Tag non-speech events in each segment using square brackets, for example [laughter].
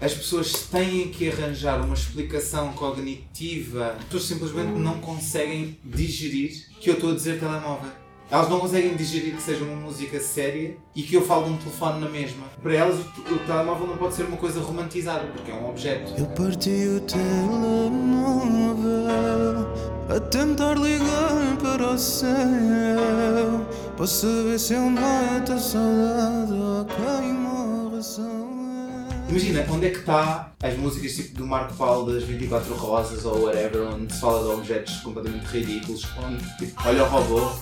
as pessoas têm que arranjar uma explicação cognitiva. As pessoas simplesmente não conseguem digerir que eu estou a dizer telemóvel. Elas não conseguem digerir que seja uma música séria e que eu falo de um telefone na mesma. Para elas, o, o telemóvel não pode ser uma coisa romantizada, porque é um objeto. Eu parti o telemóvel a tentar ligar para o céu para saber se eu mato a saudade ou quem. Imagina, onde é que está as músicas tipo do Marco Paulo das 24 Rosas ou whatever, onde se fala de objetos completamente ridículos, onde tipo, olha o robô,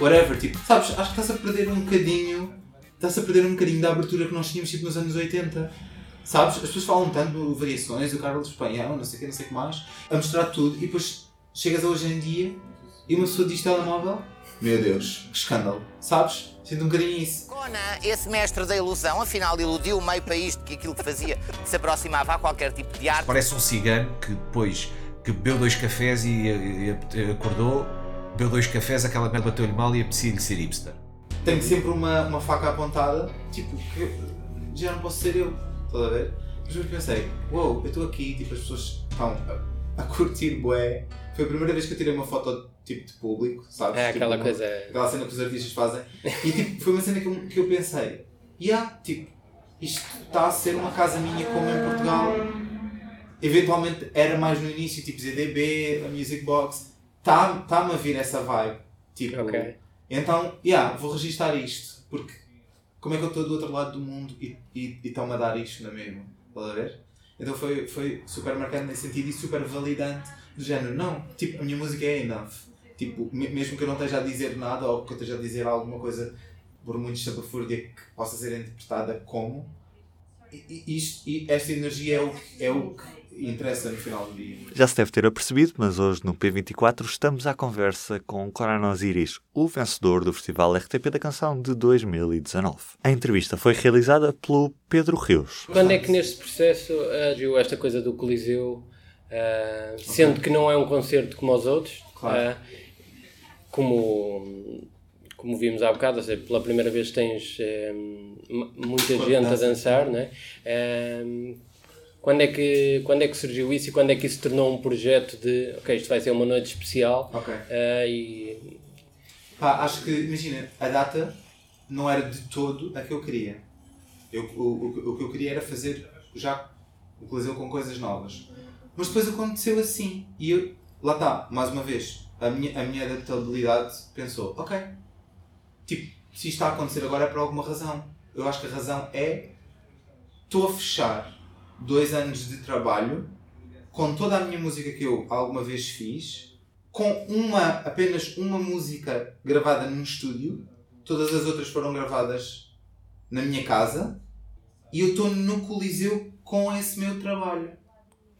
whatever, tipo, sabes, acho que está-se a perder um bocadinho, está-se a perder um bocadinho da abertura que nós tínhamos tipo nos anos 80. Sabes? As pessoas falam tanto de variações, do Carlos Espanhol, não sei o que, não sei o que mais, a mostrar tudo e depois chegas a hoje em dia e uma pessoa diz telemóvel, meu Deus, que escândalo, sabes? Sinto um bocadinho isso. Conan, esse mestre da ilusão, afinal iludiu o meio país de que aquilo que fazia [laughs] se aproximava a qualquer tipo de arte. Parece um cigano que depois que bebeu dois cafés e, e- e acordou, bebeu dois cafés, aquela merda bateu-lhe mal e apetecia-lhe ser hipster. Tenho sempre uma, uma faca apontada, tipo, que já não posso ser eu, estás a ver? Mas depois pensei, uou, eu estou aqui, tipo, as pessoas estão a, curtir bué. Foi a primeira vez que eu tirei uma foto tipo de público, sabes? É Tipo, aquela uma- coisa. aquela cena que os artistas fazem. E tipo, foi uma cena que eu, que eu pensei, yeah, tipo, isto está a ser uma casa minha como em Portugal. Eventualmente era mais no início, tipo ZDB, a Music Box. Está-me tá a vir essa vibe. Tipo, Ok. então, yeah, vou registar isto. Porque como é que eu estou do outro lado do mundo e estão-me a dar isto na mesma? Estás a ver? Então foi, foi super marcante nesse sentido e super validante do género. Não, tipo, a minha música é enough. Tipo, me- mesmo que eu não esteja a dizer nada ou que eu esteja a dizer alguma coisa por muito estapafúrdia que possa ser interpretada como, isto, e esta energia é o, que- é o que interessa no final do dia. Já se deve ter apercebido, mas hoje no P24 estamos à conversa com Conan Osiris, o vencedor do Festival RTP da Canção de 2019. A entrevista foi realizada pelo Pedro Rios. Quando é que neste processo agiu esta coisa do Coliseu, ah, sendo que não é um concerto como os outros, Claro. ah, como, como vimos há bocado, ou seja, pela primeira vez tens eh, muita gente a dança. dançar, não é? Ah, quando é, que, quando é que surgiu isso e quando é que isso se tornou um projeto de, ok, isto vai ser uma noite especial Ok. ah, e Pá, acho que, imagina, a data não era de todo a que eu queria. Eu, o, o, o que eu queria era fazer já o Coliseu com coisas novas. Mas depois aconteceu assim. E eu, lá está, mais uma vez, a minha, a minha adaptabilidade pensou, ok, tipo, se isto está a acontecer agora é por alguma razão. Eu acho que a razão é, estou a fechar dois anos de trabalho com toda a minha música que eu alguma vez fiz, com uma, apenas uma música gravada num estúdio, todas as outras foram gravadas na minha casa, e eu estou no Coliseu com esse meu trabalho.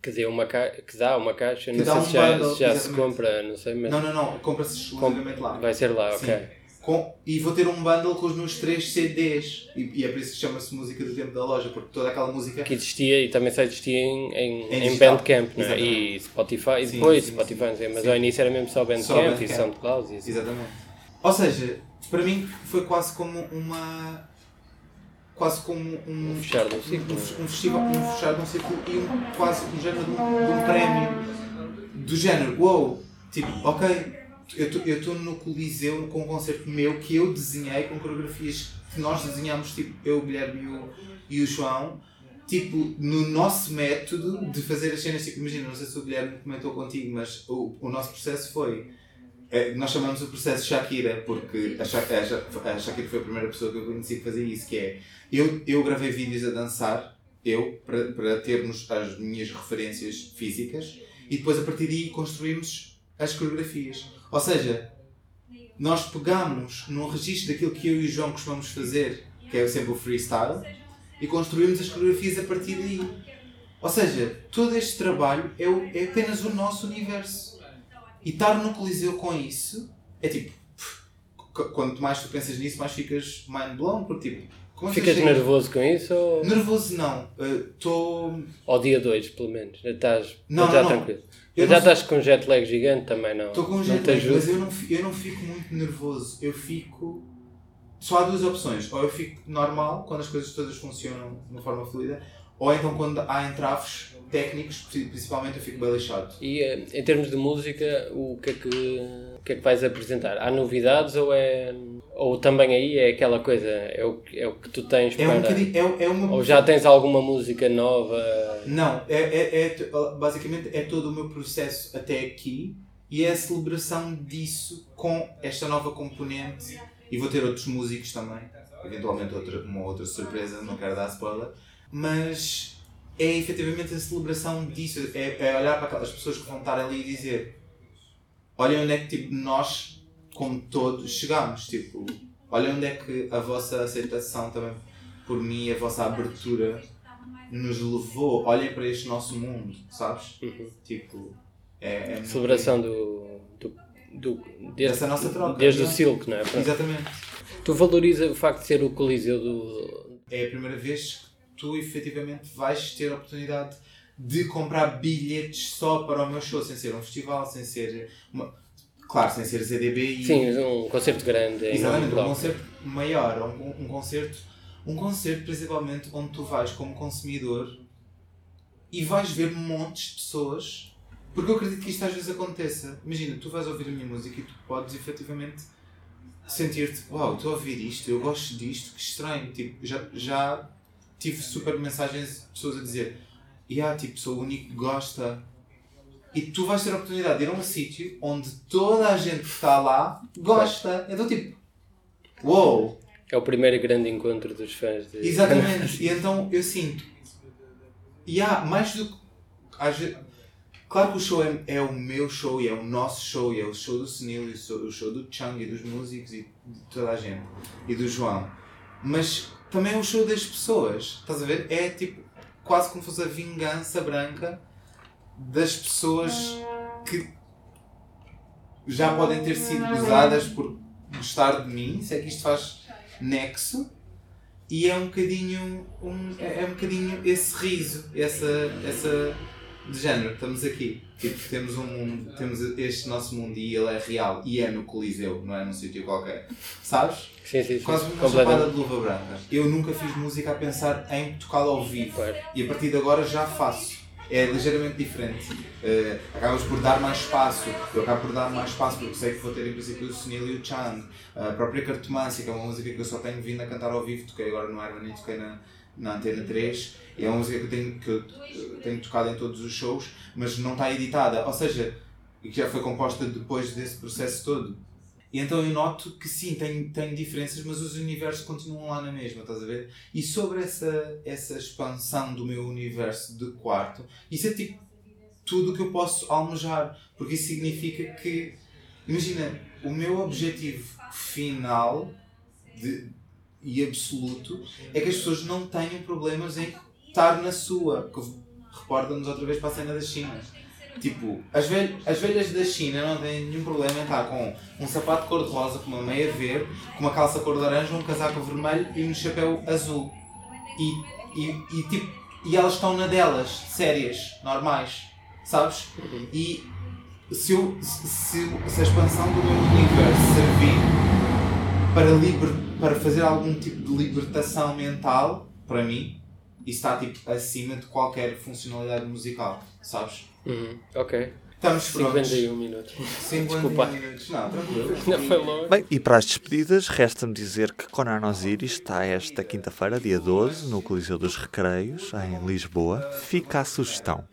quer dizer, uma ca... que dá uma caixa, Que não dá sei um se já, bundle, se já se compra, não sei, mas Não, não, não, compra-se exclusivamente lá. vai ser lá, Sim. ok. Com- e vou ter um bundle com os meus três CDs, e, e é por isso que chama-se Música do Tempo da Loja, porque toda aquela música. que existia e também só existia em, em, Em em. Bandcamp, não é? E Spotify, e Sim, depois sim, Spotify, sim. mas ao início era mesmo só Bandcamp, Só e Bandcamp. SoundCloud e assim. Exatamente. Ou seja, para mim foi quase como uma. quase como um. Um fechar de um ciclo. Um, um festival, um fechar de um ciclo e um, quase um género de um, de um prémio. Do género, uou, tipo, ok, eu estou no Coliseu com um concerto meu que eu desenhei com coreografias que nós desenhámos, tipo, eu, o Guilherme e o, e o João, tipo, no nosso método de fazer as cenas, tipo, imagina, não sei se o Guilherme comentou contigo, mas o, o nosso processo foi é, nós chamamos o processo Shakira porque a, Sha- a a Shakira foi a primeira pessoa que eu conheci que fazia isso, que é eu, eu gravei vídeos a dançar, eu, para, para termos as minhas referências físicas e depois a partir daí construímos as coreografias. Ou seja, nós pegamos num registro daquilo que eu e o João costumamos fazer, que é sempre o freestyle, e construímos as coreografias a partir daí. Ou seja, todo este trabalho é, o- é apenas o nosso universo. E estar no Coliseu com isso é tipo. Quanto mais tu pensas nisso, mais ficas mind blown. Porque tipo. Que Ficas nervoso com isso ou Nervoso não. Estou. ao dia 2, pelo menos? Já estás Não, já não, tranquilo. Eu já estás com um jet lag gigante também, não? Estou com um jet lag, mas eu não, eu não fico muito nervoso. Eu fico. Só há duas opções. Ou eu fico normal, quando as coisas todas funcionam de uma forma fluida, ou então quando há entraves técnicos, principalmente eu fico bem lixado. E eh, em termos de música, o que é que, que, é que vais apresentar? Há novidades ou é. Ou também aí é aquela coisa, é o, que- é o que tu tens É para. um bocadinho. É, é uma, Ou já tens alguma música nova? Não, é, é, é basicamente é todo o meu processo até aqui e é a celebração disso com esta nova componente e vou ter outros músicos também, eventualmente outra, uma outra surpresa, não quero dar spoiler, mas é efetivamente a celebração disso, é, é olhar para aquelas pessoas que vão estar ali e dizer olhem onde é que tipo, nós, como todos, chegamos, tipo, olhem onde é que a vossa aceitação também por mim, a vossa abertura nos levou, olhem para este nosso mundo, sabes? Tipo, é, é muito- Celebração do. do, do desde, Dessa nossa troca, Desde o é. Silk, não é? Exatamente. Tu valoriza o facto de ser o Coliseu do. É a primeira vez que tu efetivamente vais ter a oportunidade de comprar bilhetes só para o meu show, sem ser um festival, sem ser. Uma... Claro, sem ser ZDB e. Sim, um concerto grande. Exatamente, um concerto maior, um, um concerto, um concerto principalmente onde tu vais como consumidor e vais ver montes de pessoas, porque eu acredito que isto às vezes aconteça. Imagina, tu vais ouvir a minha música e tu podes efetivamente sentir-te, uau, estou a ouvir isto, eu gosto disto, que estranho. Tipo, já, já tive super mensagens de pessoas a dizer, yeah, tipo, sou o único que gosta. E tu vais ter a oportunidade de ir a um sítio onde toda a gente que está lá gosta. Então, tipo, uou! É o primeiro grande encontro dos fãs de. Exatamente. [laughs] E então eu sinto. E há mais do que. Claro que o show é, é o meu show e é o nosso show e é o show do Sunil e o show, do Chung e dos músicos e de toda a gente. E do João. Mas também é o show das pessoas. Estás a ver? É tipo quase como fosse a vingança branca das pessoas que já podem ter sido gozadas por gostar de mim, se é que isto faz nexo e é um bocadinho um, é é um bocadinho esse riso, essa, essa de género, estamos aqui. Tipo, temos um mundo, temos este nosso mundo e ele é real e é no Coliseu, não é num sítio qualquer. Sabes? Sim, sim, sim. Quase uma chapada de luva branca. Eu nunca fiz música a pensar em tocá-la ao vivo. Claro. E a partir de agora já faço. É ligeiramente diferente. Eh, acabas por dar mais espaço. Eu acabo por dar mais espaço porque sei que vou ter em princípio o Sunil e o Chang. A própria Cartomância, que é uma música que eu só tenho vindo a cantar ao vivo. Toquei agora no Iron e toquei na, na Antena 3. E é uma música que eu tenho, que eu tenho tocado em todos os shows, mas não está editada. Ou seja, que já foi composta depois desse processo todo. E então eu noto que sim, tem, tem diferenças, mas os universos continuam lá na mesma, estás a ver? E sobre essa, essa expansão do meu universo de quarto, isso é tipo tudo o que eu posso almejar, porque isso significa que, imagina, o meu objetivo final de, e absoluto é que as pessoas não tenham problemas em estar na sua. Que Reporta-nos outra vez para a cena da China. Tipo, as, velh as velhas da China não têm nenhum problema em estar com um sapato cor-de-rosa, com uma meia verde, com uma calça cor de laranja, um casaco vermelho e um chapéu azul. E, e, e, tipo, e elas estão na delas, sérias, normais, sabes? E se, eu, se- se a expansão do meu universo servir para, liber, para fazer algum tipo de libertação mental, para mim, isso está tipo acima de qualquer funcionalidade musical, sabes? Uhum. Ok. Estamos prontos. 51 minutos. 50 Desculpa. minutos. Não, tranquilo. [laughs] Não foi longe. Bem, e para as despedidas, resta-me dizer que Conan Osiris está esta quinta-feira, dia 12, no Coliseu dos Recreios, em Lisboa. Fica a sugestão.